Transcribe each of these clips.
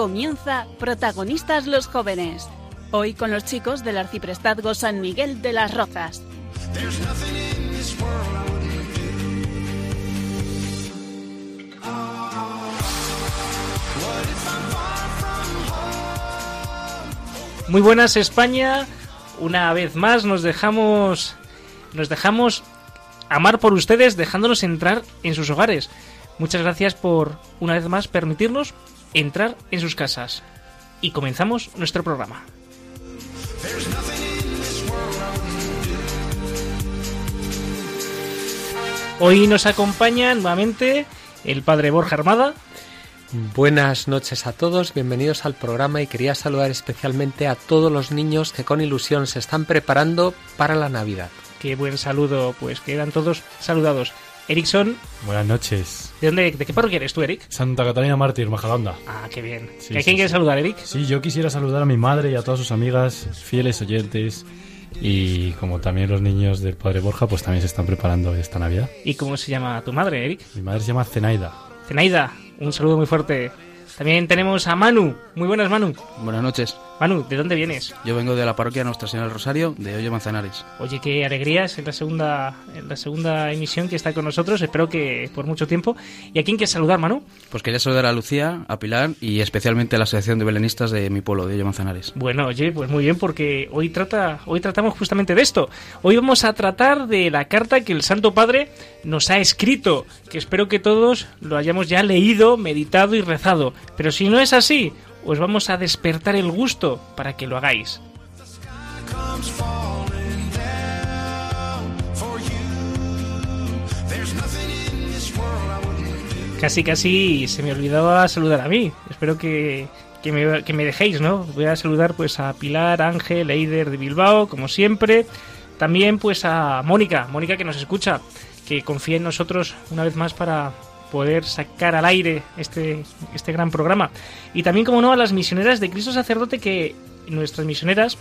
Comienza Protagonistas los Jóvenes. Hoy con los chicos del Arciprestazgo San Miguel de las Rozas. Muy buenas España. Una vez más nos dejamos nos dejamos amar por ustedes dejándonos entrar en sus hogares. Muchas gracias por una vez más permitirnos entrar en sus casas. Y comenzamos nuestro programa. Hoy nos acompaña nuevamente el padre Borja Armada. Buenas noches a todos, bienvenidos al programa y quería saludar especialmente a todos los niños que con ilusión se están preparando para la Navidad. Qué buen saludo, pues quedan todos saludados. Erickson. Buenas noches. ¿De dónde, de qué parroquia eres tú, Eric? Santa Catalina Mártir, Majalanda. Ah, qué bien. ¿A quién quieres saludar, Eric? Sí, yo quisiera saludar a mi madre y a todas sus amigas, fieles oyentes. Y como también los niños del Padre Borja, pues también se están preparando esta Navidad. ¿Y cómo se llama tu madre, Eric? Mi madre se llama Zenaida. Zenaida, un saludo muy fuerte. También tenemos a Manu. Muy buenas, Manu. Buenas noches. Manu, ¿de dónde vienes? Yo vengo de la parroquia Nuestra Señora del Rosario, de Hoyo Manzanares. Oye, qué alegrías en la segunda en la segunda emisión que está con nosotros. Espero que por mucho tiempo. ¿Y a quién quieres saludar, Manu? Pues quería saludar a Lucía, a Pilar y especialmente a la Asociación de Belenistas de mi pueblo, de Hoyo Manzanares. Bueno, oye, pues muy bien, porque hoy trata hoy tratamos justamente de esto. Hoy vamos a tratar de la carta que el Santo Padre nos ha escrito, que espero que todos lo hayamos ya leído, meditado y rezado. Pero si no es así, os vamos a despertar el gusto para que lo hagáis. Casi, casi se me olvidaba saludar a mí. Espero que, que, me, que me dejéis, ¿no? Voy a saludar pues a Pilar, Ángel, Eider de Bilbao, como siempre. También pues a Mónica, Mónica que nos escucha, que confía en nosotros una vez más para, poder sacar al aire este, este gran programa. Y también, como no, a las misioneras de Cristo Sacerdote, que nuestras misioneras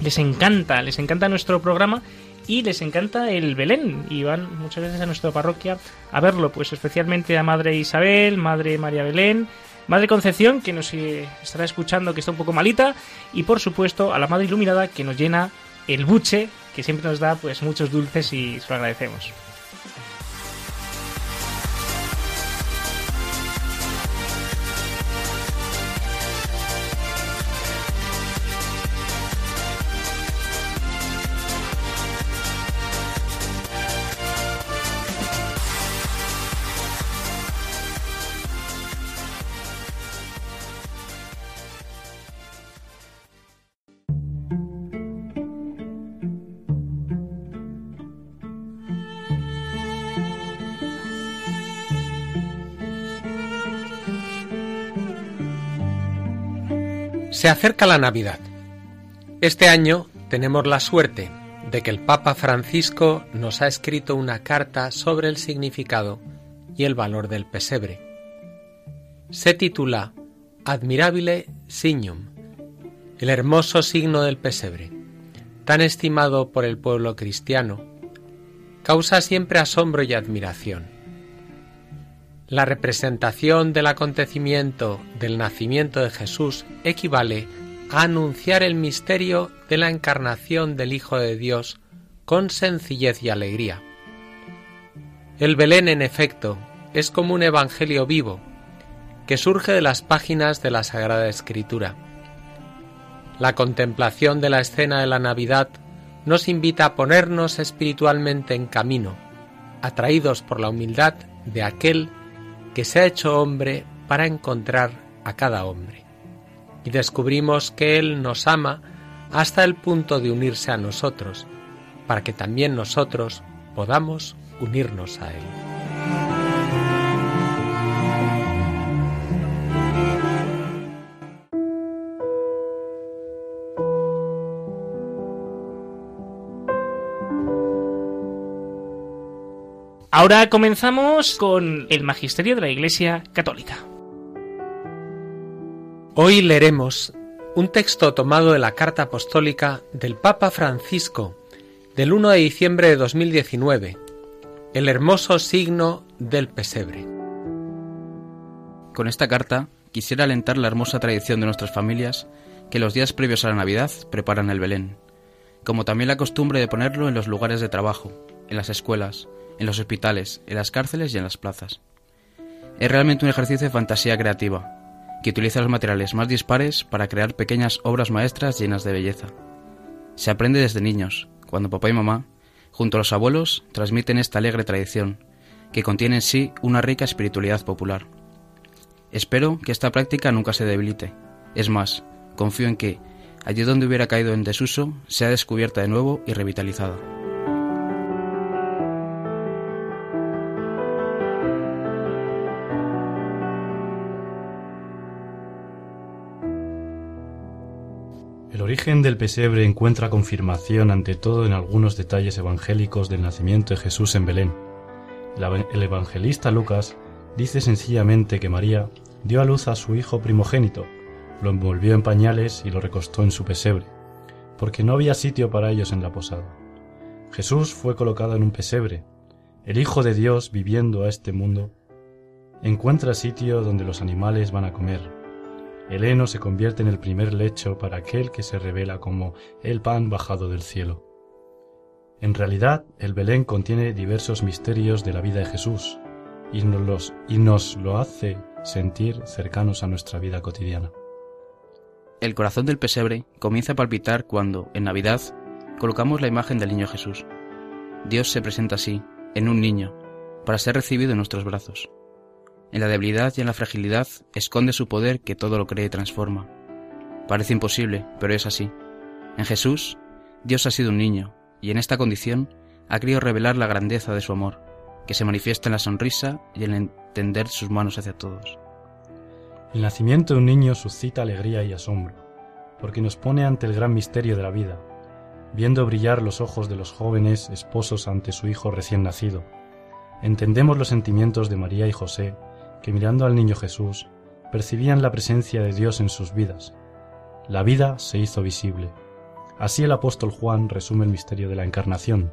les encanta, les encanta nuestro programa y les encanta el Belén. Y van muchas veces a nuestra parroquia a verlo, pues especialmente a Madre Isabel, Madre María Belén. Madre Concepción, que nos eh, estará escuchando, que está un poco malita, y por supuesto a la Madre Iluminada, que nos llena el buche, que siempre nos da pues muchos dulces y se lo agradecemos. Se acerca la Navidad. Este año tenemos la suerte de que el Papa Francisco nos ha escrito una carta sobre el significado y el valor del pesebre. Se titula Admirabile Signum, el hermoso signo del pesebre, tan estimado por el pueblo cristiano, causa siempre asombro y admiración. La representación del acontecimiento del nacimiento de Jesús equivale a anunciar el misterio de la encarnación del Hijo de Dios con sencillez y alegría. El Belén, en efecto, es como un evangelio vivo que surge de las páginas de la Sagrada Escritura. La contemplación de la escena de la Navidad nos invita a ponernos espiritualmente en camino, atraídos por la humildad de aquel que se ha hecho hombre para encontrar a cada hombre. Y descubrimos que Él nos ama hasta el punto de unirse a nosotros, para que también nosotros podamos unirnos a Él. Ahora comenzamos con el Magisterio de la Iglesia Católica. Hoy leeremos un texto tomado de la carta apostólica del Papa Francisco del 1 de diciembre de 2019, el hermoso signo del pesebre. Con esta carta quisiera alentar la hermosa tradición de nuestras familias que los días previos a la Navidad preparan el Belén, como también la costumbre de ponerlo en los lugares de trabajo, en las escuelas, en los hospitales, en las cárceles y en las plazas. Es realmente un ejercicio de fantasía creativa, que utiliza los materiales más dispares para crear pequeñas obras maestras llenas de belleza. Se aprende desde niños, cuando papá y mamá, junto a los abuelos, transmiten esta alegre tradición, que contiene en sí una rica espiritualidad popular. Espero que esta práctica nunca se debilite. Es más, confío en que, allí donde hubiera caído en desuso, sea descubierta de nuevo y revitalizada. Origen del pesebre encuentra confirmación ante todo en algunos detalles evangélicos del nacimiento de Jesús en Belén. El evangelista Lucas dice sencillamente que María dio a luz a su hijo primogénito, lo envolvió en pañales y lo recostó en su pesebre, porque no había sitio para ellos en la posada. Jesús fue colocado en un pesebre. El Hijo de Dios, viviendo a este mundo, encuentra sitio donde los animales van a comer. El heno se convierte en el primer lecho para aquel que se revela como el pan bajado del cielo. En realidad, el Belén contiene diversos misterios de la vida de Jesús y nos, los, y nos lo hace sentir cercanos a nuestra vida cotidiana. El corazón del pesebre comienza a palpitar cuando, en Navidad, colocamos la imagen del niño Jesús. Dios se presenta así, en un niño, para ser recibido en nuestros brazos. En la debilidad y en la fragilidad esconde su poder que todo lo cree y transforma. Parece imposible, pero es así. En Jesús, Dios ha sido un niño, y en esta condición ha querido revelar la grandeza de su amor, que se manifiesta en la sonrisa y en el entender sus manos hacia todos. El nacimiento de un niño suscita alegría y asombro, porque nos pone ante el gran misterio de la vida, viendo brillar los ojos de los jóvenes esposos ante su hijo recién nacido. Entendemos los sentimientos de María y José, que mirando al niño Jesús, percibían la presencia de Dios en sus vidas. La vida se hizo visible. Así el apóstol Juan resume el misterio de la encarnación.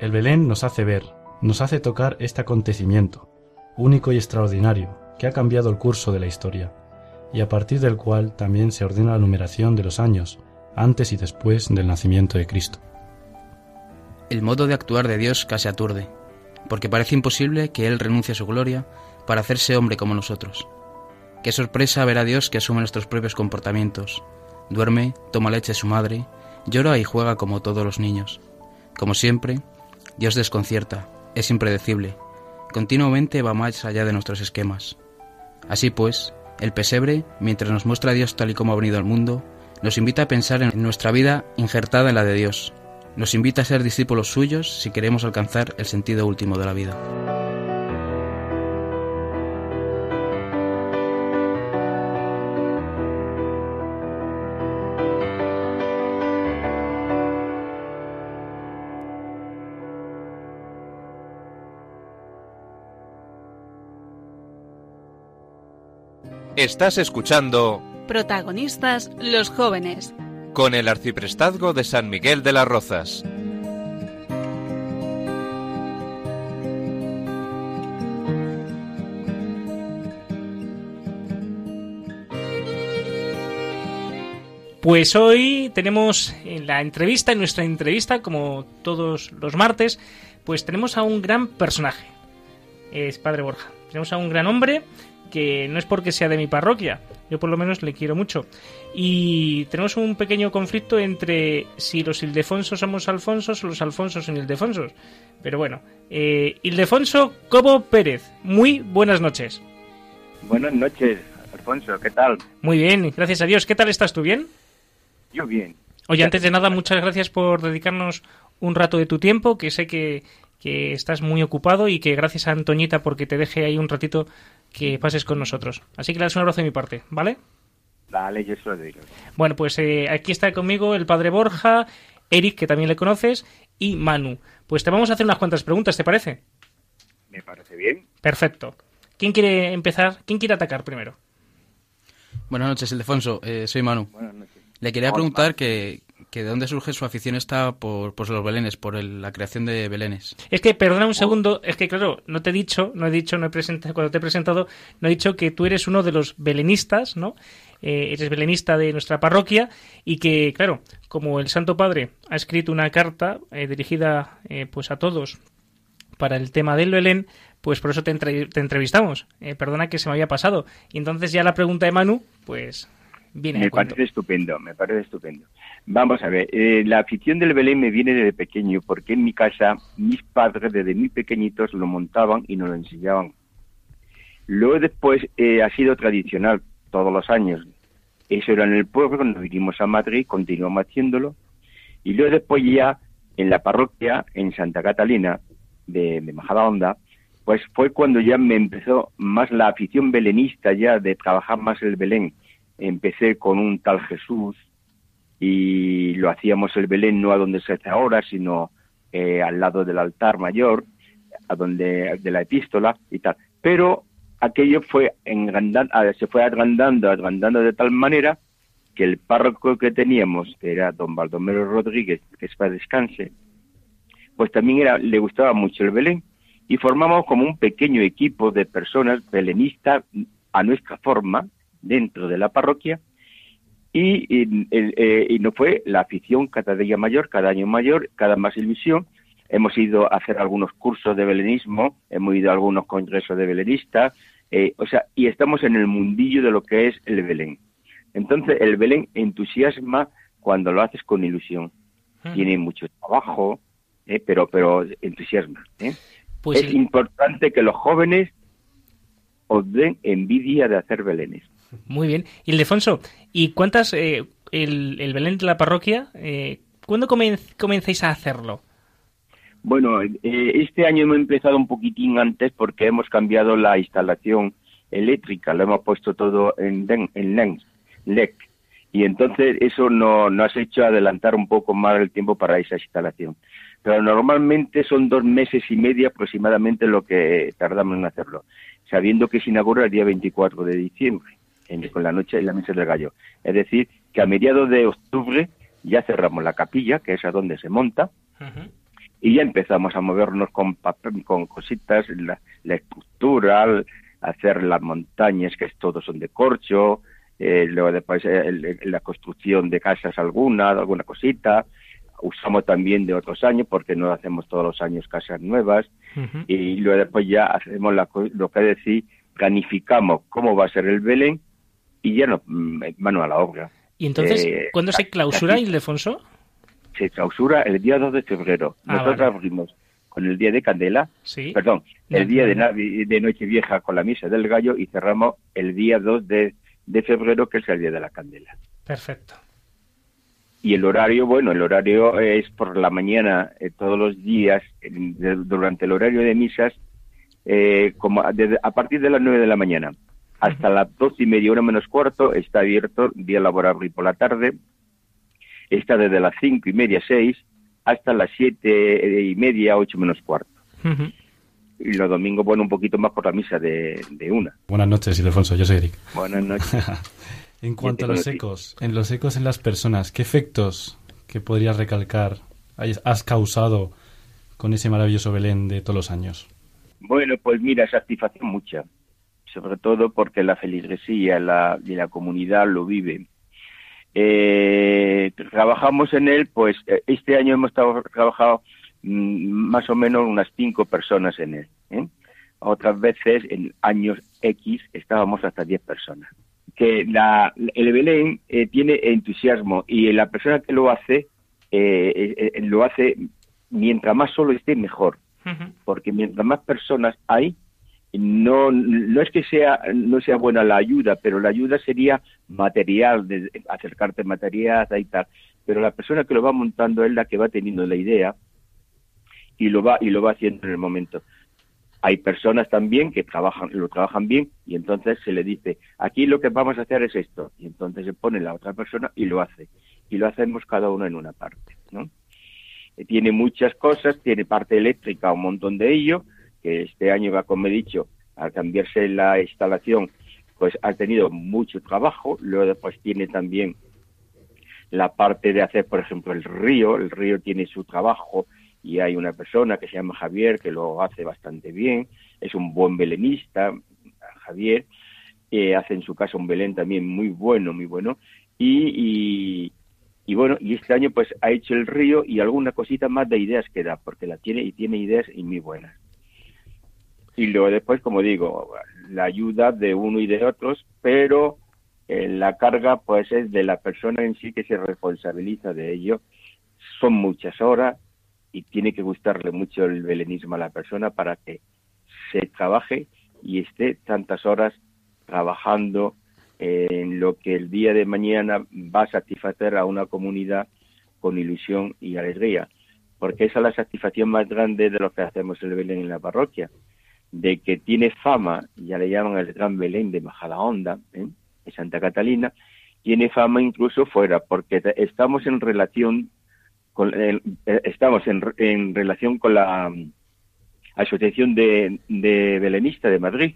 El Belén nos hace ver, nos hace tocar este acontecimiento, único y extraordinario, que ha cambiado el curso de la historia, y a partir del cual también se ordena la numeración de los años, antes y después del nacimiento de Cristo. El modo de actuar de Dios casi aturde, porque parece imposible que Él renuncie a su gloria para hacerse hombre como nosotros. Qué sorpresa ver a Dios que asume nuestros propios comportamientos. Duerme, toma leche de su madre, llora y juega como todos los niños. Como siempre, Dios desconcierta, es impredecible, continuamente va más allá de nuestros esquemas. Así pues, el pesebre, mientras nos muestra a Dios tal y como ha venido al mundo, nos invita a pensar en nuestra vida injertada en la de Dios. Nos invita a ser discípulos suyos si queremos alcanzar el sentido último de la vida. Estás escuchando Protagonistas los jóvenes. con el arciprestazgo de San Miguel de las Rozas. Pues hoy tenemos en la entrevista, en nuestra entrevista, como todos los martes, pues tenemos a un gran personaje. Es Padre Borja. Tenemos a un gran hombre que no es porque sea de mi parroquia, yo por lo menos le quiero mucho. Y tenemos un pequeño conflicto entre si los Ildefonsos somos Alfonsos o los Alfonsos son Ildefonsos. Pero bueno, eh, Ildefonso Cobo Pérez, muy buenas noches. Buenas noches, Alfonso, ¿qué tal? Muy bien, gracias a Dios. ¿Qué tal estás tú? ¿Bien? Yo bien. Oye, antes de nada, muchas gracias por dedicarnos un rato de tu tiempo, que sé que, que estás muy ocupado y que gracias a Antoñita porque te deje ahí un ratito que pases con nosotros. Así que le das un abrazo de mi parte, ¿vale? Dale, yo se lo digo. Bueno, pues eh, aquí está conmigo el padre Borja, Eric, que también le conoces, y Manu. Pues te vamos a hacer unas cuantas preguntas, ¿te parece? Me parece bien. Perfecto. ¿Quién quiere empezar? ¿Quién quiere atacar primero? Buenas noches, Ildefonso. Eh, soy Manu. Buenas noches. Le quería preguntar que, que de dónde surge su afición esta por, por los belenes, por el- la creación de belenes. Es que, perdona un segundo, es que claro, no te he dicho, no he dicho, no he presentado, cuando te he presentado, no he dicho que tú eres uno de los belenistas, ¿no? Eh, eres belenista de nuestra parroquia y que, claro, como el Santo Padre ha escrito una carta eh, dirigida eh, pues a todos para el tema del Belén, pues por eso te, te entrevistamos. Eh, perdona que se me había pasado. Y entonces ya la pregunta de Manu, pues viene Me parece estupendo, me parece estupendo. Vamos a ver, eh, la afición del Belén me viene desde pequeño, porque en mi casa mis padres desde muy pequeñitos lo montaban y nos lo enseñaban. Luego después eh, ha sido tradicional todos los años. Eso era en el pueblo, cuando vinimos a Madrid continuamos haciéndolo. Y luego después ya en la parroquia, en Santa Catalina de, de Majadahonda, pues fue cuando ya me empezó más la afición belenista ya de trabajar más el Belén. Empecé con un tal Jesús y lo hacíamos el Belén no a donde se hace ahora, sino eh, al lado del altar mayor, a donde de la epístola y tal. Pero aquello se fue agrandando, agrandando de tal manera que el párroco que teníamos, que era don Baldomero Rodríguez, que es para descanse, pues también le gustaba mucho el Belén y formamos como un pequeño equipo de personas belenistas a nuestra forma dentro de la parroquia y, eh, y no fue la afición cada día mayor, cada año mayor, cada más ilusión. Hemos ido a hacer algunos cursos de belenismo, hemos ido a algunos congresos de belenistas, eh, o sea, y estamos en el mundillo de lo que es el Belén. Entonces, el Belén entusiasma cuando lo haces con ilusión. Tiene mucho trabajo, eh, pero, pero entusiasma. ¿eh? Pues es importante que los jóvenes os den envidia de hacer belenes. Muy bien. Ildefonso, ¿y cuántas, eh, el, el Belén de la parroquia, eh, cuándo comen- comenzáis a hacerlo? Bueno, eh, este año hemos empezado un poquitín antes porque hemos cambiado la instalación eléctrica, lo hemos puesto todo en, den- en LEC. Y entonces eso no- nos ha hecho adelantar un poco más el tiempo para esa instalación. Pero normalmente son dos meses y medio aproximadamente lo que tardamos en hacerlo, sabiendo que se inaugura el día 24 de diciembre, en- con la noche en la misa del gallo. Es decir, que a mediados de octubre ya cerramos la capilla, que es a donde se monta, y ya empezamos a movernos con, papel- con cositas, la, la estructura, hacer las montañas, que todos son de corcho, eh, luego después eh, la construcción de casas alguna, alguna cosita, usamos también de otros años porque no hacemos todos los años casas nuevas. Y luego después ya hacemos la lo que decir, planificamos cómo va a ser el Belén y ya nos mm, mano a la obra. Y entonces, Eh, ¿cuándo se clausura, casi- Ildefonso? se clausura el día 2 de febrero. Ah, Nosotros vale. abrimos con el día de Candela, Sí. perdón, el día de, Navi- de Nochevieja con la misa del gallo y cerramos el día 2 de, de febrero, que es el día de la Candela. Perfecto. Y el horario, bueno, el horario es por la mañana eh, todos los días, en- de- durante el horario de misas, eh, como a, desde- a partir de las 9 de la mañana hasta las dos y media, una menos cuarto, está abierto, día laborable y por la tarde, está desde las cinco y media, seis, hasta las siete y media, ocho menos cuarto. Y los domingos, bueno, un poquito más por la misa de, de una. Buenas noches, Ildefonso. Yo soy Eric. Buenas noches. En cuanto a los ecos, en los ecos en las personas, ¿qué efectos que podrías recalcar has causado con ese maravilloso Belén de todos los años? Bueno, pues mira, satisfacción mucha, sobre todo porque la feligresía la, y la comunidad lo vive. Eh, trabajamos en él, pues eh, este año hemos estado- trabajado mm, más o menos unas cinco personas en él. ¿eh? Otras veces, en años X, estábamos hasta diez personas. Que la, el Belén eh, tiene entusiasmo y la persona que lo hace, lo hace mientras más solo esté, mejor porque mientras más personas hay, no, no es que sea, no sea buena la ayuda, pero la ayuda sería material, de acercarte material y tal. Pero la persona que lo va montando es la que va teniendo la idea y lo va, y lo va haciendo en el momento. Hay personas también que trabajan, lo trabajan bien y entonces se le dice, aquí lo que vamos a hacer es esto. Y entonces se pone la otra persona y lo hace. Y lo hacemos cada uno en una parte, ¿no? tiene muchas cosas, tiene parte eléctrica, un montón de ello, que este año va, como he dicho, al cambiarse la instalación, pues ha tenido mucho trabajo, luego después tiene también la parte de hacer, por ejemplo, el río, el río tiene su trabajo y hay una persona que se llama Javier que lo hace bastante bien, es un buen belenista, Javier, eh, hace en su casa un Belén también muy bueno, muy bueno, y, y, bueno, y este año pues ha hecho el río y alguna cosita más de ideas que da, porque la tiene y tiene ideas y muy buenas. Y luego después, como digo, la ayuda de uno y de otros, pero eh, la carga pues es de la persona en sí que se responsabiliza de ello. Son muchas horas y tiene que gustarle mucho el belenismo a la persona para que se trabaje y esté tantas horas trabajando en lo que el día de mañana va a satisfacer a una comunidad con ilusión y alegría, porque esa es la satisfacción más grande de lo que hacemos el Belén en la parroquia, de que tiene fama, ya le llaman el Gran Belén de Majadahonda, ¿eh? de Santa Catalina, tiene fama incluso fuera, porque estamos en relación con, eh, estamos en, en, relación con la mm, Asociación de, de Belenistas de Madrid,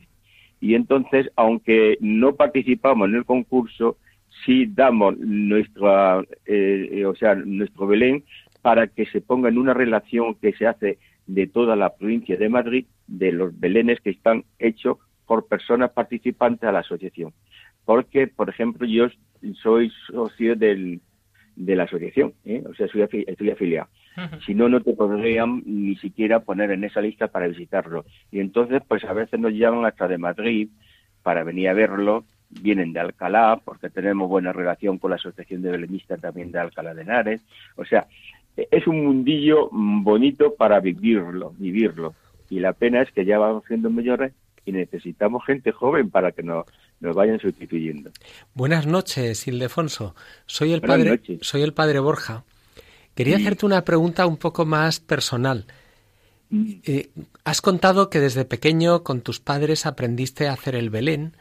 y entonces, aunque no participamos en el concurso, sí damos nuestra, eh, eh, o sea, nuestro Belén para que se ponga en una relación que se hace de toda la provincia de Madrid, de los Belenes que están hechos por personas participantes a la asociación. Porque, por ejemplo, yo soy socio del, de la asociación, ¿eh? o sea, soy estoy afiliado. Si no, no te podrían ni siquiera poner en esa lista para visitarlo. Y entonces, pues a veces nos llaman hasta de Madrid para venir a verlo. Vienen de Alcalá, porque tenemos buena relación con la Asociación de Belenistas también de Alcalá de Henares. O sea, es un mundillo bonito para vivirlo, vivirlo. Y la pena es que ya vamos siendo mayores y necesitamos gente joven para que nos, nos vayan sustituyendo. Buenas noches, Ildefonso. Soy el padre, soy el padre Borja. Quería hacerte una pregunta un poco más personal. Eh, has contado que desde pequeño con tus padres aprendiste a hacer el Belén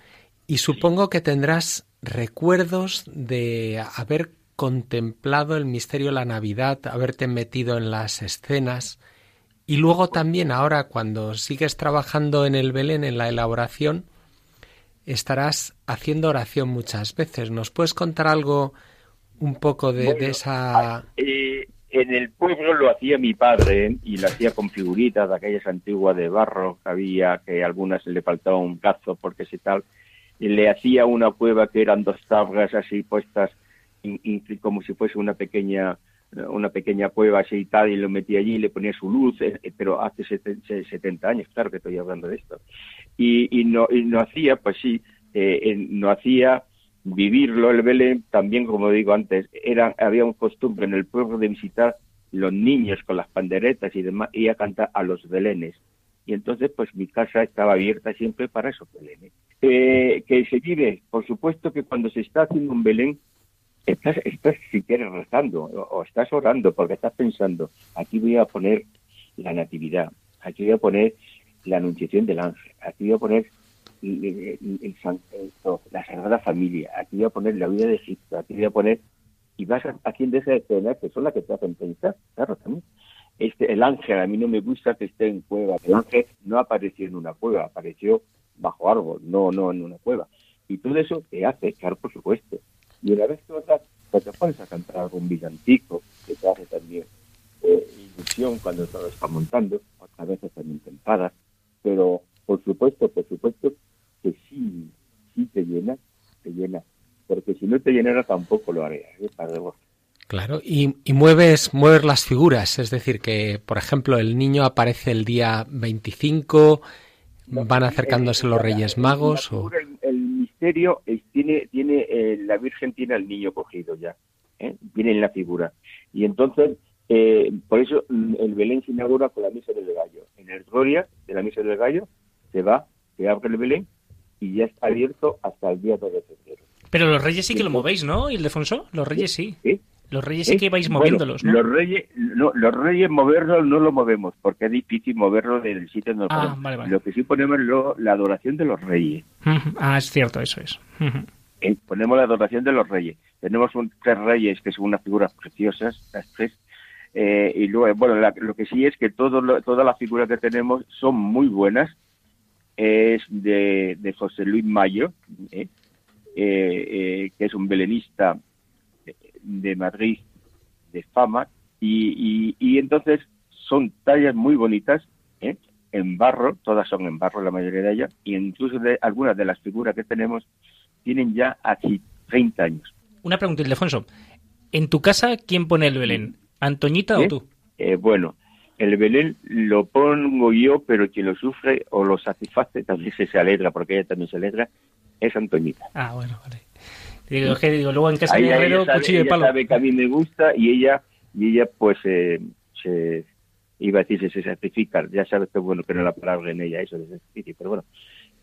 y supongo que tendrás recuerdos de haber contemplado el misterio de la Navidad, haberte metido en las escenas y luego también ahora cuando sigues trabajando en el Belén, en la elaboración, estarás haciendo oración muchas veces. ¿Nos puedes contar algo un poco de, esa... Eh, en el pueblo lo hacía mi padre y lo hacía con figuritas de aquellas antiguas de barro que había, que a algunas le faltaba un cazo porque si tal. Y le hacía una cueva que eran dos tablas así puestas como si fuese una pequeña una pequeña cueva así y lo metía allí y le ponía su luz, eh, pero hace 70 años, claro que estoy hablando de esto. Y, no, no hacía, pues sí, eh, no hacía vivirlo el Belén, también como digo antes, era, había un costumbre en el pueblo de visitar los niños con las panderetas y demás, y a cantar a los Belenes. Y entonces, pues mi casa estaba abierta siempre para esos Belenes. Eh, que se vive, por supuesto que cuando se está haciendo un Belén, estás, estás si quieres rezando o, estás orando porque estás pensando, aquí voy a poner la natividad, aquí voy a poner la anunciación del ángel, aquí voy a poner la Sagrada Familia, aquí voy a poner la vida de Egipto, aquí voy a poner, y vas haciendo esa escena que son las que te hacen pensar, claro, también. Este, el ángel, a mí no me gusta que esté en cueva, el ángel no apareció en una cueva, apareció bajo árbol, no, no en una cueva. Y todo eso te hace, claro, por supuesto. Y una vez que vas pues te pones a cantar algún villantico, que te hace también eh, ilusión cuando todo está montando, otras veces también te pero por supuesto, por supuesto que sí, sí te llena, te llena, porque si no te llenara tampoco lo haría, ¿eh? Claro, y, y, mueves, mueves las figuras, es decir, que, por ejemplo, el niño aparece el día 25, van acercándose los Reyes Magos. o... misterio es, tiene, tiene eh, la Virgen tiene al niño cogido ya, ¿eh? viene en la figura. Y entonces, eh, por eso mm, el Belén se inaugura con la misa del gallo. En el Gloria de la misa del gallo se va, se abre el Belén y ya está abierto hasta el día 2 de febrero. Pero los reyes sí que lo movéis, ¿no, Ildefonso? Los reyes sí. Los reyes sí que vais moviéndolos, ¿no? Los reyes, no, los reyes moverlos no lo movemos porque es difícil moverlo del sitio donde ah, Lo que sí ponemos es la adoración de los reyes. Ah, es cierto, eso es. Eh, ponemos la adoración de los reyes. Tenemos un, tres reyes que son unas figuras preciosas, las tres, Eh, y luego, bueno, la- lo que sí es que todo lo- todas las figuras que tenemos son muy buenas. Es de, de José Luis Mayo, eh, que es un belenista de- Madrid de fama. Y, y, y entonces son tallas muy bonitas, ¿eh? en barro, todas son en barro la mayoría de ellas, y incluso de, algunas de las figuras que tenemos tienen ya aquí 30 años. Una pregunta, Ildefonso. ¿En tu casa quién pone el Belén? ¿Antoñita ¿Eh? o tú? Eh, bueno, el Belén lo pongo yo, pero quien lo sufre o lo satisface también se, se alegra, porque ella también se alegra, es Antoñita. Ah, bueno, vale. Digo, que digo, luego en casa de ella sabe, cuchillo de palo. sabe que a mí me gusta y ella, y ella pues eh, se, iba a decir se sacrifica, ya sabes que bueno que no la palabra en ella eso de sacrificio, pero bueno,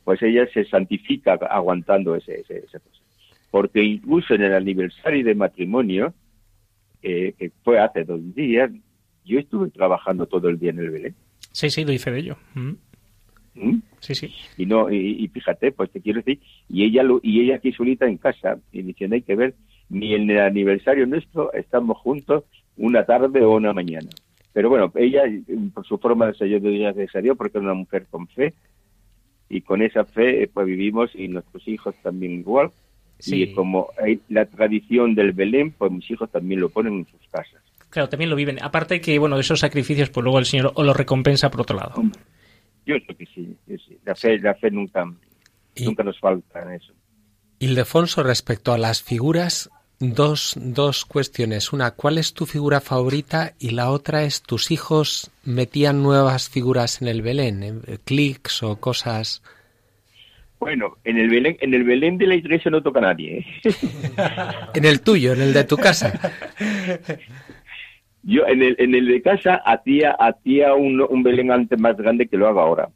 pues ella se santifica aguantando ese, ese- esa cosa. Porque incluso en el aniversario de matrimonio, eh, que fue hace dos días, yo estuve trabajando todo el día en el Belén. Sí, sí, lo hice de ello. Mm. ¿Mm? Sí, sí. y no y, y fíjate pues te quiero decir y ella lo, y ella aquí solita en casa y diciendo hay que ver ni en el aniversario nuestro estamos juntos una tarde o una mañana pero bueno ella por su forma de ser yo diría a Dios porque es una mujer con fe y con esa fe pues vivimos y nuestros hijos también igual Sí. y como hay la tradición del Belén pues mis hijos también lo ponen en sus casas Claro, también lo viven. Aparte que, bueno, esos sacrificios, pues luego el Señor os lo recompensa por otro lado. Creo que sí, la fe la fe nunca Y- nunca nos falta en eso Ildefonso, respecto a las figuras, dos, dos cuestiones. Una, ¿cuál es tu figura favorita? Y la otra es, ¿tus hijos metían nuevas figuras en el Belén? eh, ¿Clics o cosas? Bueno, en el Belén, en el Belén de la iglesia no toca nadie. ¿eh? En el tuyo, en el de tu casa. Yo en el, en el de casa hacía, hacía un, un Belén antes más grande que lo hago ahora.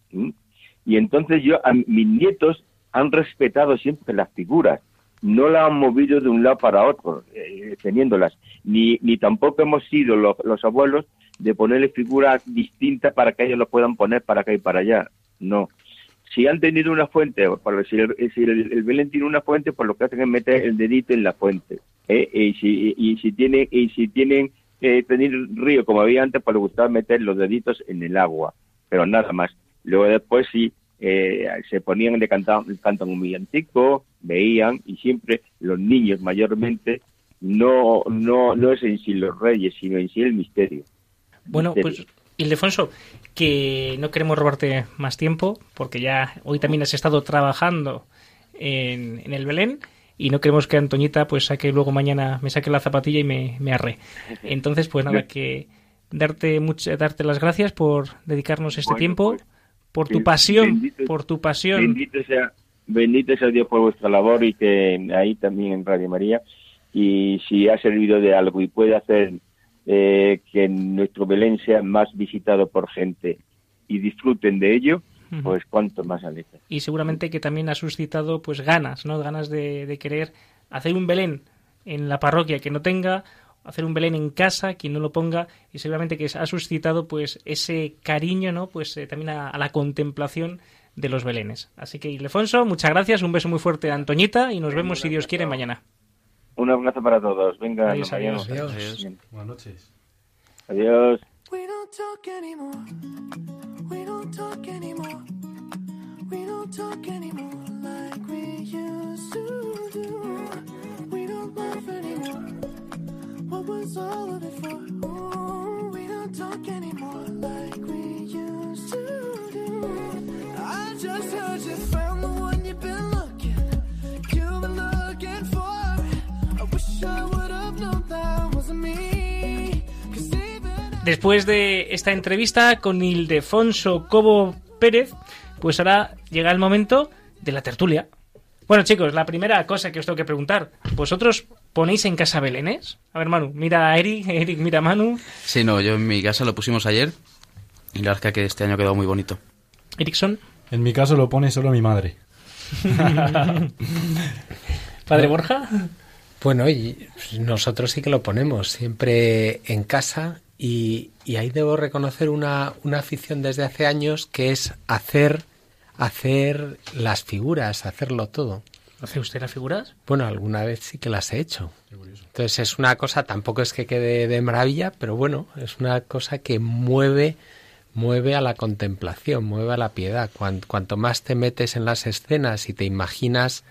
Y entonces yo, a mis nietos han respetado siempre las figuras. No la han movido de un lado para otro, eh, teniéndolas. Ni, ni tampoco hemos sido los, los abuelos de ponerle figuras distintas para que ellos lo puedan poner para acá y para allá. No. Si han tenido una fuente, por si, el, si el- el Belén tiene una fuente, pues lo que hacen es meter el dedito en la fuente. ¿eh? Y, si, y si tienen, y si tienen eh, tener río como había antes, pues les gustaba meter los deditos en el agua, pero nada más. Luego después sí eh, se ponían de cantar, cantan un villancico, veían y siempre los niños mayormente no no no es en sí los reyes, sino en sí el misterio. Bueno, Misterio. pues Ildefonso, que no queremos robarte más tiempo, porque ya hoy también has estado trabajando en, en el Belén y no queremos que Antoñita pues saque luego mañana, me saque la zapatilla y me, me arre. Entonces, pues nada, que darte much- darte las gracias por dedicarnos este Bueno, tiempo, pues, por tu pasión, bendito- por tu pasión. Bendito sea, bendito sea Dios por vuestra labor y que ahí también en Radio María. Y si ha servido de algo y puede hacer eh, que nuestro Belén sea más visitado por gente y disfruten de ello, Pues cuánto más alegre. y seguramente que también ha suscitado pues ganas, ¿no? Ganas de, de querer hacer un Belén en la parroquia que no tenga, hacer un Belén en casa quien no lo ponga y seguramente que ha suscitado pues ese cariño, ¿no? Pues eh, también a, a la contemplación de los Belenes. Así que Ildefonso, muchas gracias, un beso muy fuerte a Antoñita y nos vemos si Dios quiere mañana. Un abrazo para todos. Venga, Adiós, nos adiós. Adiós. Buenas noches. Adiós. We don't talk anymore. We don't talk anymore. Like we used to do. We don't laugh anymore. What was all of it for? Ooh, we don't talk anymore like we used to do. I just heard you found the one you've been looking. You've been looking for. I wish I would have known that wasn't me. Después de esta entrevista con Ildefonso Cobo Pérez, pues ahora llega el momento de la tertulia. Bueno, chicos, la primera cosa que os tengo que preguntar, ¿vosotros ponéis en casa belenes? A ver, Manu, mira a Eric, Eric mira a Manu. Sí, no, yo en mi casa lo pusimos ayer y la verdad es que este año ha quedado muy bonito. Erickson, En mi caso lo pone solo mi madre. Padre Borja. Bueno, y nosotros sí que lo ponemos siempre en casa y, y ahí debo reconocer una, una afición desde hace años que es hacer, hacer las figuras, hacerlo todo. ¿Hace usted las figuras? Bueno, alguna vez sí que las he hecho. Entonces es una cosa, tampoco es que quede de maravilla, pero bueno, es una cosa que mueve, mueve a la contemplación, mueve a la piedad. Cuan- cuanto más te metes en las escenas y te imaginas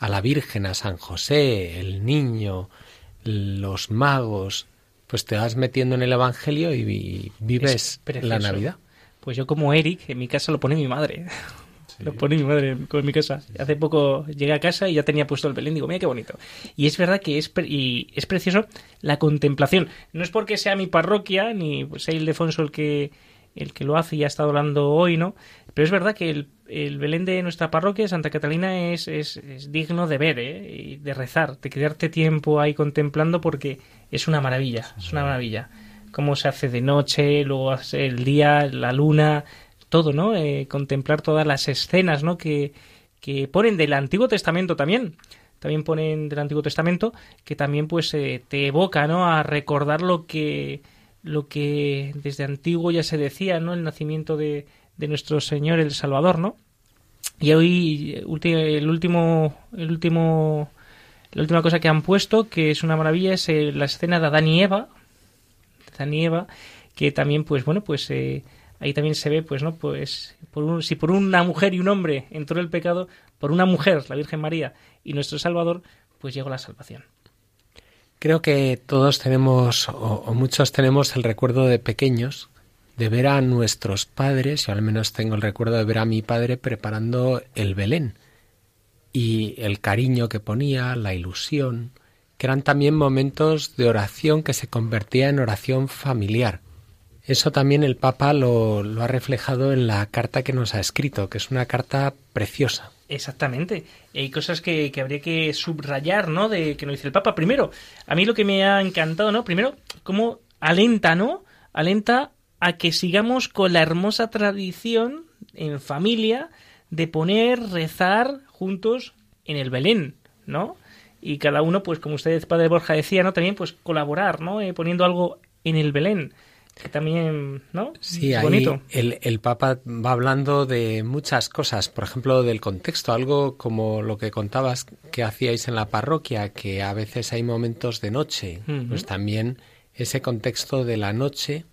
a la Virgen, a San José, el niño, los magos, pues te vas metiendo en el Evangelio y vi- vives la Navidad. Pues yo como Eric, en mi casa lo pone mi madre. Lo pone mi madre en en mi casa. Hace poco llegué a casa y ya tenía puesto el Belén. Digo, mira qué bonito. Y es verdad que es, pre- y es precioso la contemplación. No es porque sea mi parroquia, ni sea Ildefonso el que, el que lo hace y ha estado hablando hoy, ¿no? Pero es verdad que el, el Belén de nuestra parroquia, Santa Catalina, es, es, es digno de ver, ¿eh? Y de rezar, de quedarte tiempo ahí contemplando porque es una maravilla, es una maravilla. Cómo se hace de noche, luego hace el día, la luna, todo, ¿no? Eh, contemplar todas las escenas, ¿no? Que, que ponen del Antiguo Testamento también. También ponen del Antiguo Testamento que también pues eh, te evoca, ¿no? A recordar lo que lo que desde antiguo ya se decía, ¿no? El nacimiento de, de nuestro Señor el Salvador, ¿no? Y hoy el último el último la última cosa que han puesto que es una maravilla es eh, la escena de Adán y Eva, Adán y Eva, que también pues bueno pues eh, ahí también se ve pues no pues por un- si por una mujer y un hombre entró el pecado por una mujer la Virgen María y nuestro Salvador pues llegó la salvación. Creo que todos tenemos, o, o muchos tenemos el recuerdo de pequeños, de ver a nuestros padres, yo al menos tengo el recuerdo de ver a mi padre preparando el Belén, y el cariño que ponía, la ilusión, que eran también momentos de oración que se convertía en oración familiar. Eso también el Papa lo, ha reflejado en la carta que nos ha escrito, que es una carta preciosa. Exactamente. Hay cosas que, que habría que subrayar, ¿no? De que nos dice el Papa. Primero, a mí lo que me ha encantado, ¿no? Primero, cómo alenta, ¿no? Alenta a que sigamos con la hermosa tradición en familia de poner, rezar juntos en el Belén, ¿no? Y cada uno, pues como usted, padre Borja, decía, ¿no? También, pues colaborar, ¿no? Eh, poniendo algo en el Belén. Que también, ¿no? Sí, Es ahí bonito. el, el Papa va hablando de muchas cosas, por ejemplo, del contexto, algo como lo que contabas que hacíais en la parroquia, que a veces hay momentos de noche, pues también ese contexto de la noche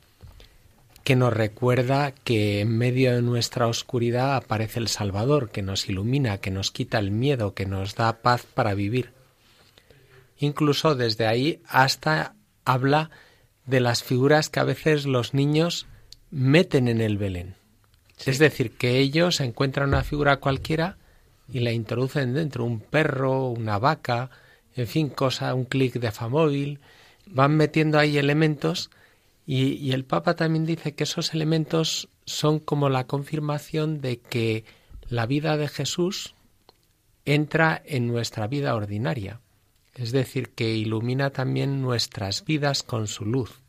que nos recuerda que en medio de nuestra oscuridad aparece el Salvador, que nos ilumina, que nos quita el miedo, que nos da paz para vivir. Incluso desde ahí hasta habla de las figuras que a veces los niños meten en el Belén. Es decir, que ellos encuentran una figura cualquiera y la introducen dentro, un perro, una vaca, en fin, cosa, un clic de famóvil, van metiendo ahí elementos y, y el Papa también dice que esos elementos son como la confirmación de que la vida de Jesús entra en nuestra vida ordinaria, es decir, que ilumina también nuestras vidas con su luz.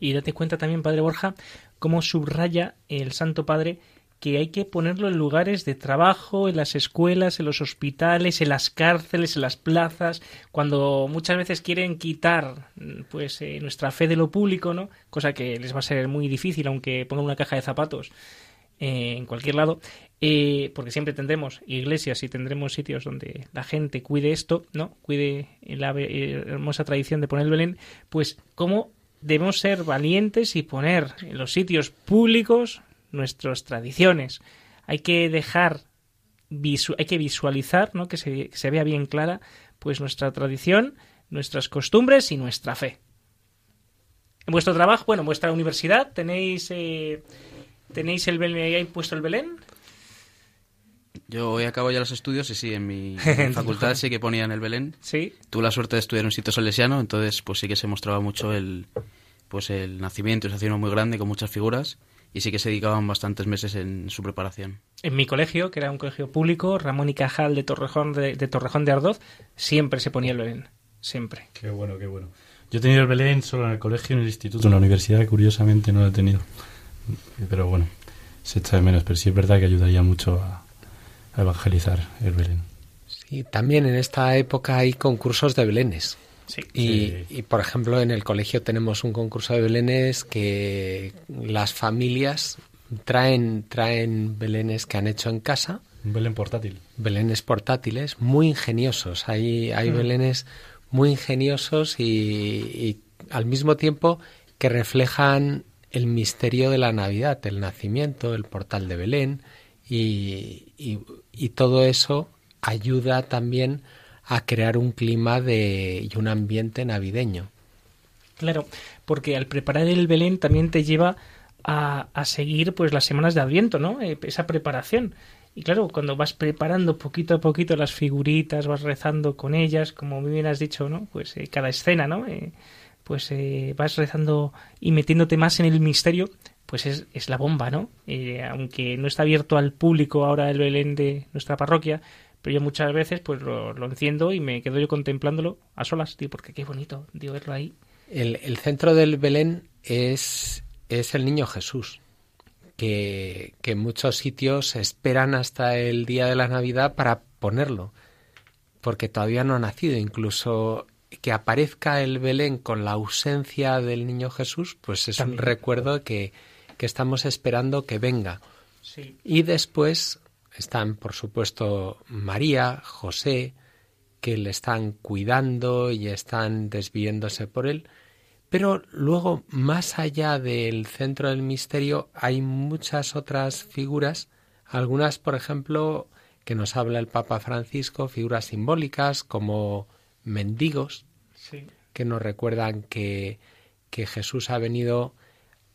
Y date cuenta también, Padre Borja, cómo subraya el Santo Padre que hay que ponerlo en lugares de trabajo, en las escuelas, en los hospitales, en las cárceles, en las plazas, cuando muchas veces quieren quitar pues eh, nuestra fe de lo público, ¿no? Cosa que les va a ser muy difícil aunque pongan una caja de zapatos eh, en cualquier lado, eh, porque siempre tendremos iglesias y tendremos sitios donde la gente cuide esto, ¿no? Cuide la eh, hermosa tradición de poner el Belén, pues cómo debemos ser valientes y poner en los sitios públicos nuestras tradiciones. Hay que dejar, hay que visualizar, ¿no? que, se, se vea bien clara, pues nuestra tradición, nuestras costumbres y nuestra fe. En vuestro trabajo, bueno, en vuestra universidad, tenéis tenéis el Belén, ahí puesto el Belén. Yo hoy acabo ya los estudios y sí, en mi, en mi facultad sí que ponían el Belén. Sí. Tuve la suerte de estudiar en un sitio salesiano, entonces pues sí que se mostraba mucho el pues el nacimiento, se hacía uno muy grande con muchas figuras y sí que se dedicaban bastantes meses en su preparación. En mi colegio, que era un colegio público, Ramón y Cajal de Torrejón de, de Torrejón de Ardoz, siempre se ponía el Belén. Siempre. Qué bueno, qué bueno. Yo he tenido el Belén solo en el colegio, en el instituto, en la universidad, curiosamente no lo he tenido. Pero bueno, se echa de menos, pero sí es verdad que ayudaría mucho a, a evangelizar el Belén. Sí, también en esta época hay concursos de Belenes. Sí. Y, Sí. y, por ejemplo, en el colegio tenemos un concurso de Belenes que las familias traen, traen belenes que han hecho en casa, Un Belén portátil. belenes portátiles muy ingeniosos. Hay, hay Mm. belenes muy ingeniosos y, y al mismo tiempo que reflejan el misterio de la Navidad, el nacimiento, el portal de Belén y, y- todo eso ayuda también a crear un clima de, y un ambiente navideño. Claro, porque al preparar el Belén también te lleva a, a seguir pues las semanas de Adviento, ¿no? Eh, esa preparación. Y claro, cuando vas preparando poquito a poquito las figuritas, vas rezando con ellas, como muy bien has dicho, ¿no? Pues eh, cada escena, ¿no? Eh, pues eh, vas rezando y metiéndote más en el misterio, pues es, es la bomba, ¿no? Eh, aunque no está abierto al público ahora el Belén de nuestra parroquia, pero yo muchas veces pues lo, enciendo y me quedo yo contemplándolo a solas, tío, porque qué bonito, tío, verlo ahí. El, el centro del Belén es, es el niño Jesús, que, que en muchos sitios esperan hasta el día de la Navidad para ponerlo, porque todavía no ha nacido. Incluso que aparezca el Belén con la ausencia del niño Jesús, pues es un recuerdo que, que estamos esperando que venga. Sí. Y después están, por supuesto, María, José, que le están cuidando y están desviéndose por él. Pero luego, más allá del centro del misterio, hay muchas otras figuras, algunas, por ejemplo, que nos habla el Papa Francisco, figuras simbólicas como mendigos, Sí. que nos recuerdan que, que Jesús ha venido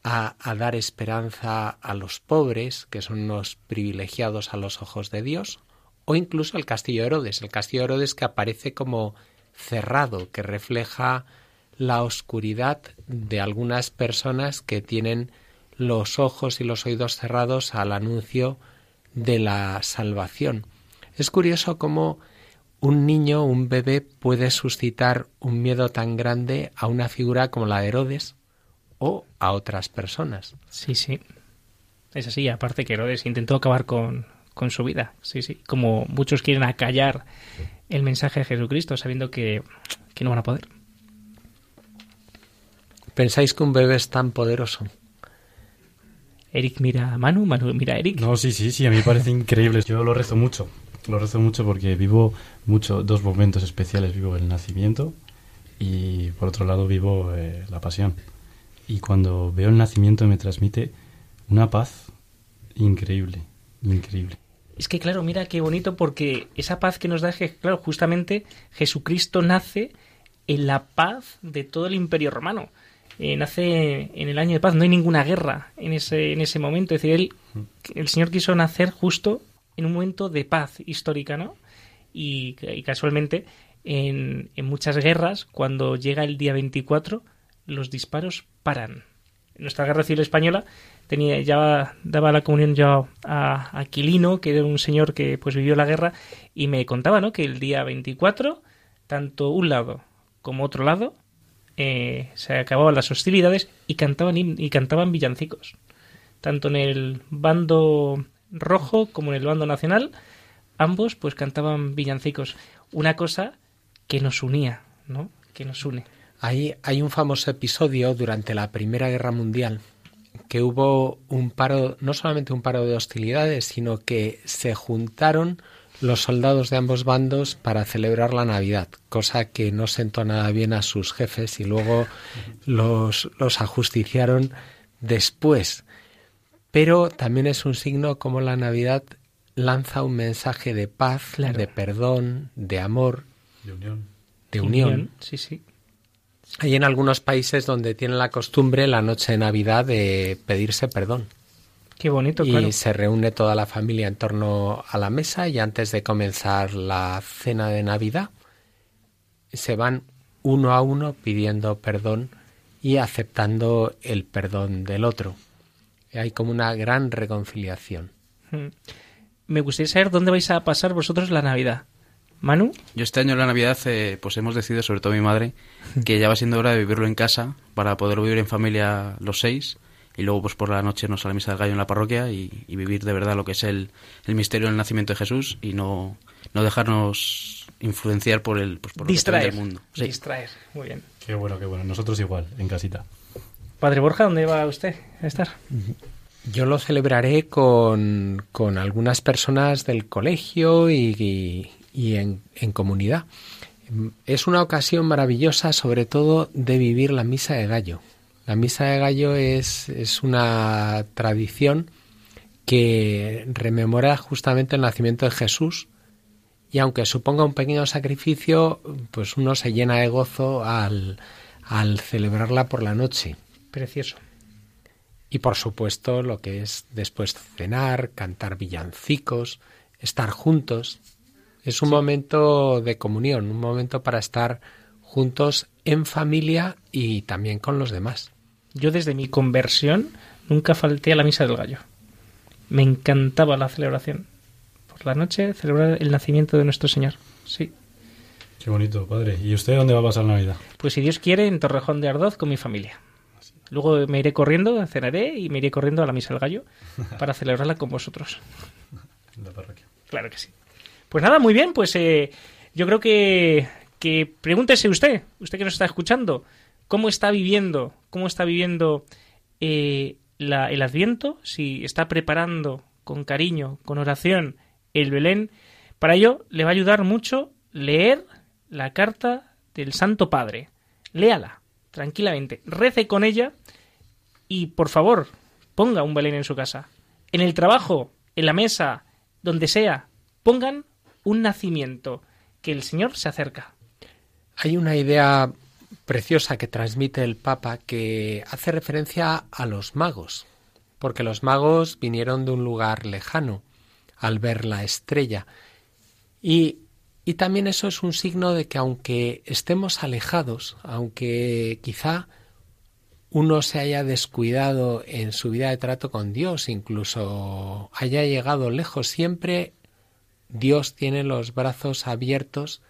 a, a dar esperanza a los pobres, que son unos privilegiados a los ojos de Dios, o incluso el castillo de Herodes, el castillo de Herodes que aparece como cerrado, que refleja la oscuridad de algunas personas que tienen los ojos y los oídos cerrados al anuncio de la salvación. Es curioso cómo un niño, un bebé, puede suscitar un miedo tan grande a una figura como la de Herodes o a otras personas. Sí, sí. Es así, aparte que Herodes intentó acabar con, con su vida. Sí, sí. Como muchos quieren acallar el mensaje de Jesucristo sabiendo que, que no van a poder. ¿Pensáis que un bebé es tan poderoso? Eric mira a Manu, Manu mira a Eric. No, sí, sí, sí, a mí me parece increíble. Yo lo rezo mucho. Lo rezo mucho porque vivo mucho dos momentos especiales. Vivo el nacimiento y por otro lado vivo eh, la pasión. Y cuando veo el nacimiento me transmite una paz increíble, increíble. Es que claro, mira qué bonito porque esa paz que nos da es que, claro, justamente Jesucristo nace en la paz de todo el imperio romano. Eh, nace en el año de paz, no hay ninguna guerra en ese, en ese momento. Es decir, él, el Señor quiso nacer justo en un momento de paz histórica, ¿no? Y, casualmente, en, en muchas guerras, cuando llega el día 24, los disparos paran. En nuestra guerra civil española tenía ya daba la comunión ya a Aquilino, que era un señor que pues vivió la guerra y me contaba, ¿no? Que el día 24 tanto un lado como otro lado eh, se acababan las hostilidades y cantaban y cantaban villancicos. Tanto en el bando rojo como en el bando nacional, ambos pues cantaban villancicos. Una cosa que nos unía, ¿no? Que nos une. Hay, hay un famoso episodio durante la Primera Guerra Mundial que hubo un paro, no solamente un paro de hostilidades, sino que se juntaron los soldados de ambos bandos para celebrar la Navidad, cosa que no sentó nada bien a sus jefes y luego los, los ajusticiaron después. Pero también es un signo como la Navidad lanza un mensaje de paz, Claro. de perdón, de amor, De unión. de unión. Sí, sí. Hay en algunos países donde tienen la costumbre la noche de Navidad de pedirse perdón. Qué bonito, y claro. se reúne toda la familia en torno a la mesa y antes de comenzar la cena de Navidad se van uno a uno pidiendo perdón y aceptando el perdón del otro. Hay como una gran reconciliación. Mm. Me gustaría saber dónde vais a pasar vosotros la Navidad. Manu, Yo este año en la Navidad eh, pues hemos decidido, sobre todo mi madre, que ya va siendo hora de vivirlo en casa para poder vivir en familia los seis y luego pues por la noche nos a la misa del gallo en la parroquia y, y vivir de verdad lo que es el, el misterio del nacimiento de Jesús y no, no dejarnos influenciar por el pues, por lo que distraer. del mundo. Sí. Distraer. Muy bien. Qué bueno, qué bueno. Nosotros igual, en casita. Padre Borja, ¿dónde va usted a estar? Yo lo celebraré con, con algunas personas del colegio y, y- y en, en comunidad. Es una ocasión maravillosa, sobre todo, de vivir la misa de gallo. La misa de gallo es, es una tradición que rememora justamente el nacimiento de Jesús y aunque suponga un pequeño sacrificio, pues uno se llena de gozo al, al celebrarla por la noche. Precioso. Y por supuesto lo que es después cenar, cantar villancicos, estar juntos. Es un momento de comunión, un momento para estar juntos en familia y también con los demás. Yo desde mi conversión nunca falté a la misa del gallo. Me encantaba la celebración. Por la noche celebrar el nacimiento de nuestro Señor. Sí. Qué bonito, padre. ¿Y usted dónde va a pasar Navidad? Pues si Dios quiere, en Torrejón de Ardoz con mi familia. Luego me iré corriendo, cenaré y me iré corriendo a la misa del gallo para celebrarla con vosotros. La parroquia. Claro que sí. Pues nada, muy bien, pues eh, yo creo que, que pregúntese usted, usted que nos está escuchando, cómo está viviendo, cómo está viviendo eh, la- el Adviento, si está preparando con cariño, con oración, el Belén. Para ello le va a ayudar mucho leer la carta del Santo Padre. Léala tranquilamente, rece con ella y por favor ponga un Belén en su casa. En el trabajo, en la mesa, donde sea, pongan un nacimiento, que el Señor se acerca. Hay una idea preciosa que transmite el Papa que hace referencia a los magos, porque los magos vinieron de un lugar lejano al ver la estrella. Y, y también eso es un signo de que aunque estemos alejados, aunque quizá uno se haya descuidado en su vida de trato con Dios, incluso haya llegado lejos, siempre Dios tiene los brazos abiertos.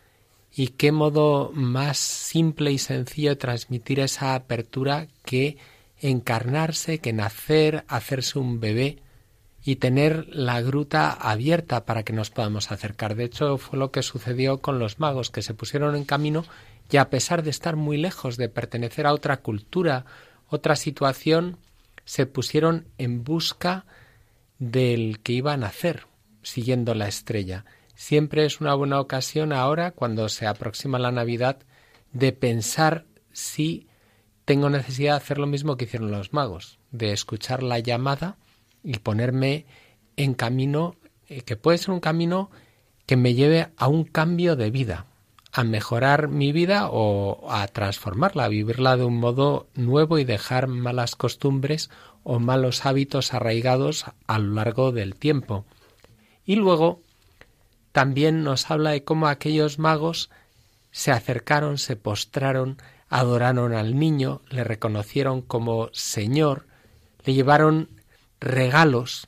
Y qué modo más simple y sencillo de transmitir esa apertura que encarnarse, que nacer, hacerse un bebé y tener la gruta abierta para que nos podamos acercar. De hecho, fue lo que sucedió con los magos, que se pusieron en camino y a pesar de estar muy lejos, de pertenecer a otra cultura, otra situación, se pusieron en busca del que iba a nacer, siguiendo la estrella. Siempre es una buena ocasión ahora, cuando se aproxima la Navidad, de pensar si tengo necesidad de hacer lo mismo que hicieron los magos, de escuchar la llamada y ponerme en camino, eh, que puede ser un camino que me lleve a un cambio de vida, a mejorar mi vida o a transformarla, a vivirla de un modo nuevo y dejar malas costumbres o malos hábitos arraigados a lo largo del tiempo. Y luego también nos habla de cómo aquellos magos se acercaron, se postraron, adoraron al niño, le reconocieron como Señor, le llevaron regalos,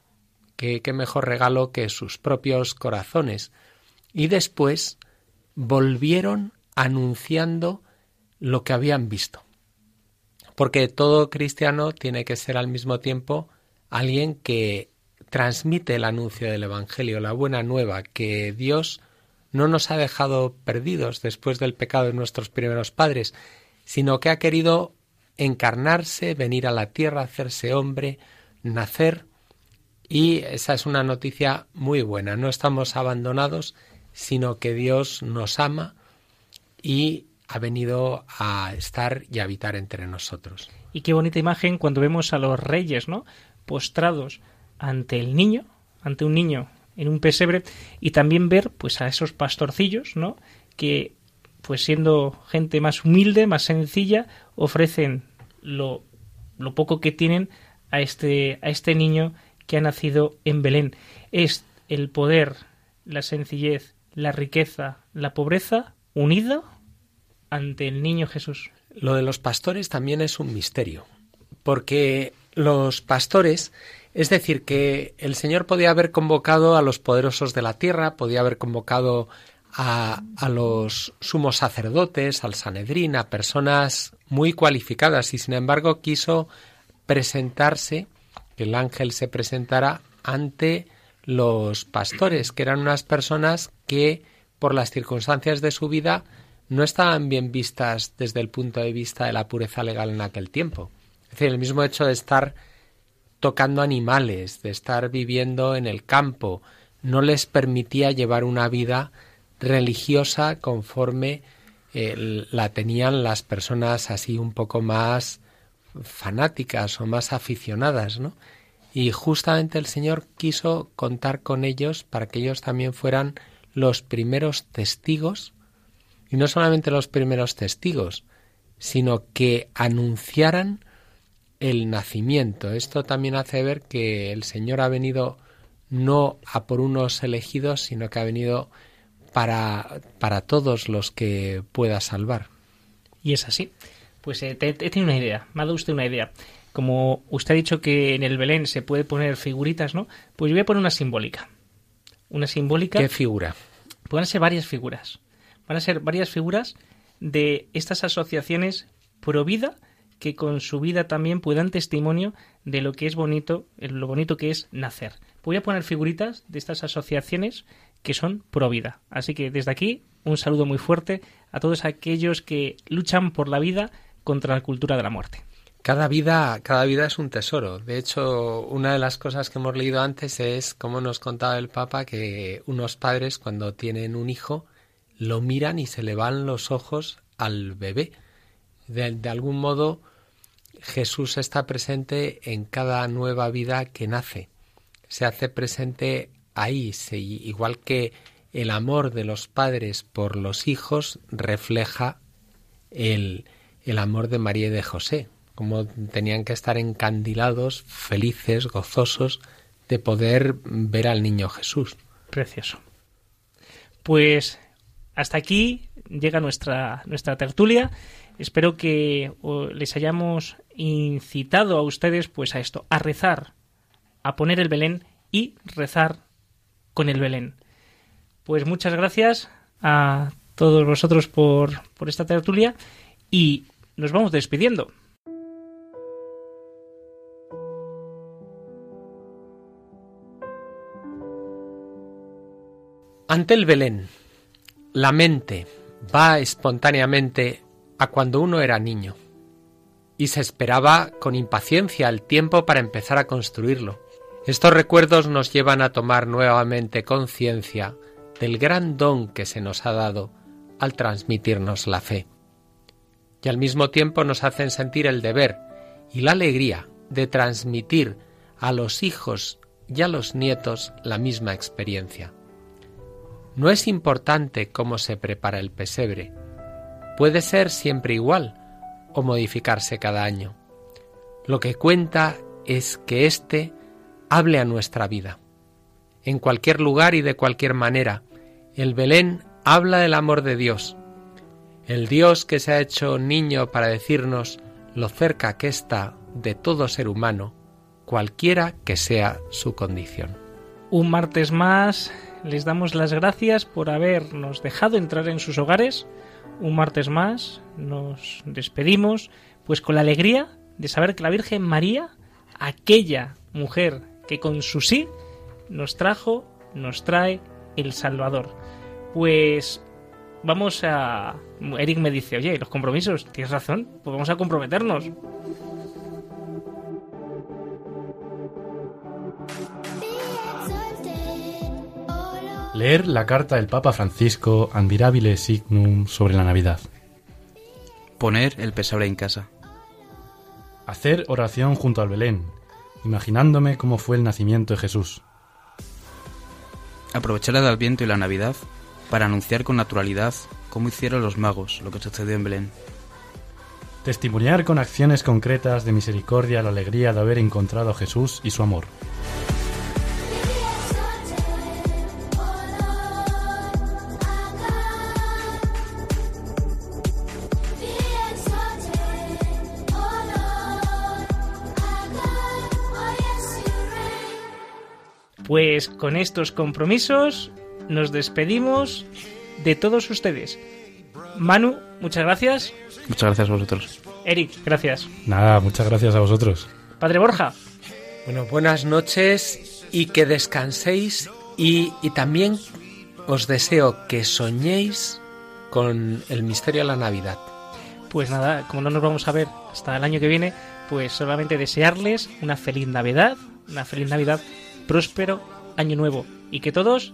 que qué mejor regalo que sus propios corazones, y después volvieron anunciando lo que habían visto. Porque todo cristiano tiene que ser al mismo tiempo alguien que transmite el anuncio del Evangelio, la buena nueva, que Dios no nos ha dejado perdidos después del pecado de nuestros primeros padres, sino que ha querido encarnarse, venir a la tierra, hacerse hombre, nacer, y esa es una noticia muy buena. No estamos abandonados, sino que Dios nos ama y ha venido a estar y a habitar entre nosotros. Y qué bonita imagen cuando vemos a los reyes, ¿no? Postrados ante el niño, ante un niño en un pesebre, y también ver, pues, a esos pastorcillos, ¿no? Que, pues, siendo gente más humilde, más sencilla, ofrecen lo, lo poco que tienen a este, a este niño que ha nacido en Belén. Es el poder, la sencillez, la riqueza, la pobreza unida ante el niño Jesús. Lo de los pastores también es un misterio, porque los pastores, es decir, que el Señor podía haber convocado a los poderosos de la tierra, podía haber convocado a, a los sumos sacerdotes, al Sanedrín, a personas muy cualificadas, y sin embargo quiso presentarse, que el ángel se presentara ante los pastores, que eran unas personas que, por las circunstancias de su vida, no estaban bien vistas desde el punto de vista de la pureza legal en aquel tiempo. Es decir, el mismo hecho de estar tocando animales, de estar viviendo en el campo, no les permitía llevar una vida religiosa conforme eh, la tenían las personas así un poco más fanáticas o más aficionadas, ¿no? Y justamente el Señor quiso contar con ellos para que ellos también fueran los primeros testigos, y no solamente los primeros testigos, sino que anunciaran el nacimiento. Esto también hace ver que el Señor ha venido no a por unos elegidos, sino que ha venido para, para todos los que pueda salvar. Y es así. Pues eh, te, te, tiene una idea, me ha dado usted una idea. Como usted ha dicho que en el Belén se puede poner figuritas, ¿no? Pues yo voy a poner una simbólica. Una simbólica. ¿Qué figura? Van a ser varias figuras. Van a ser varias figuras de estas asociaciones pro vida que con su vida también puedan testimonio de lo que es bonito, lo bonito que es nacer. Voy a poner figuritas de estas asociaciones que son pro vida. Así que desde aquí un saludo muy fuerte a todos aquellos que luchan por la vida contra la cultura de la muerte. Cada vida, cada vida es un tesoro. De hecho, una de las cosas que hemos leído antes es cómo nos contaba el Papa que unos padres cuando tienen un hijo lo miran y se le van los ojos al bebé. De, algún modo, Jesús está presente en cada nueva vida que nace. Se hace presente ahí, igual que el amor de los padres por los hijos refleja el, el amor de María y de José, como tenían que estar encandilados, felices, gozosos de poder ver al niño Jesús. Precioso. Pues hasta aquí llega nuestra, nuestra tertulia. Espero que les hayamos incitado a ustedes pues a esto, a rezar, a poner el Belén y rezar con el Belén. Pues muchas gracias a todos vosotros por, por esta tertulia y nos vamos despidiendo. Ante el Belén, la mente va espontáneamente a cuando uno era niño y se esperaba con impaciencia el tiempo para empezar a construirlo. Estos recuerdos nos llevan a tomar nuevamente conciencia del gran don que se nos ha dado al transmitirnos la fe. Y al mismo tiempo nos hacen sentir el deber y la alegría de transmitir a los hijos y a los nietos la misma experiencia. No es importante cómo se prepara el pesebre. Puede ser siempre igual o modificarse cada año. Lo que cuenta es que éste hable a nuestra vida. En cualquier lugar y de cualquier manera, el Belén habla del amor de Dios. El Dios que se ha hecho niño para decirnos lo cerca que está de todo ser humano, cualquiera que sea su condición. Un martes más les damos las gracias por habernos dejado entrar en sus hogares. Un martes más nos despedimos, pues con la alegría de saber que la Virgen María, aquella mujer que con su sí nos trajo, nos trae el Salvador. Pues vamos a... Eric me dice, oye, los compromisos, tienes razón, pues vamos a comprometernos. Leer la carta del Papa Francisco Admirabile Signum sobre la Navidad. Poner el pesebre en casa. Hacer oración junto al Belén, imaginándome cómo fue el nacimiento de Jesús. Aprovechar el Adviento y la Navidad para anunciar con naturalidad cómo hicieron los magos lo que sucedió en Belén. Testimoniar con acciones concretas de misericordia la alegría de haber encontrado a Jesús y su amor. Pues con estos compromisos nos despedimos de todos ustedes. Manu, muchas gracias. Muchas gracias a vosotros. Eric, gracias. Nada, muchas gracias a vosotros. Padre Borja. Bueno, buenas noches y que descanséis y, y también os deseo que soñéis con el misterio de la Navidad. Pues nada, como no nos vamos a ver hasta el año que viene, pues solamente desearles una feliz Navidad, una feliz Navidad, próspero año nuevo y que todos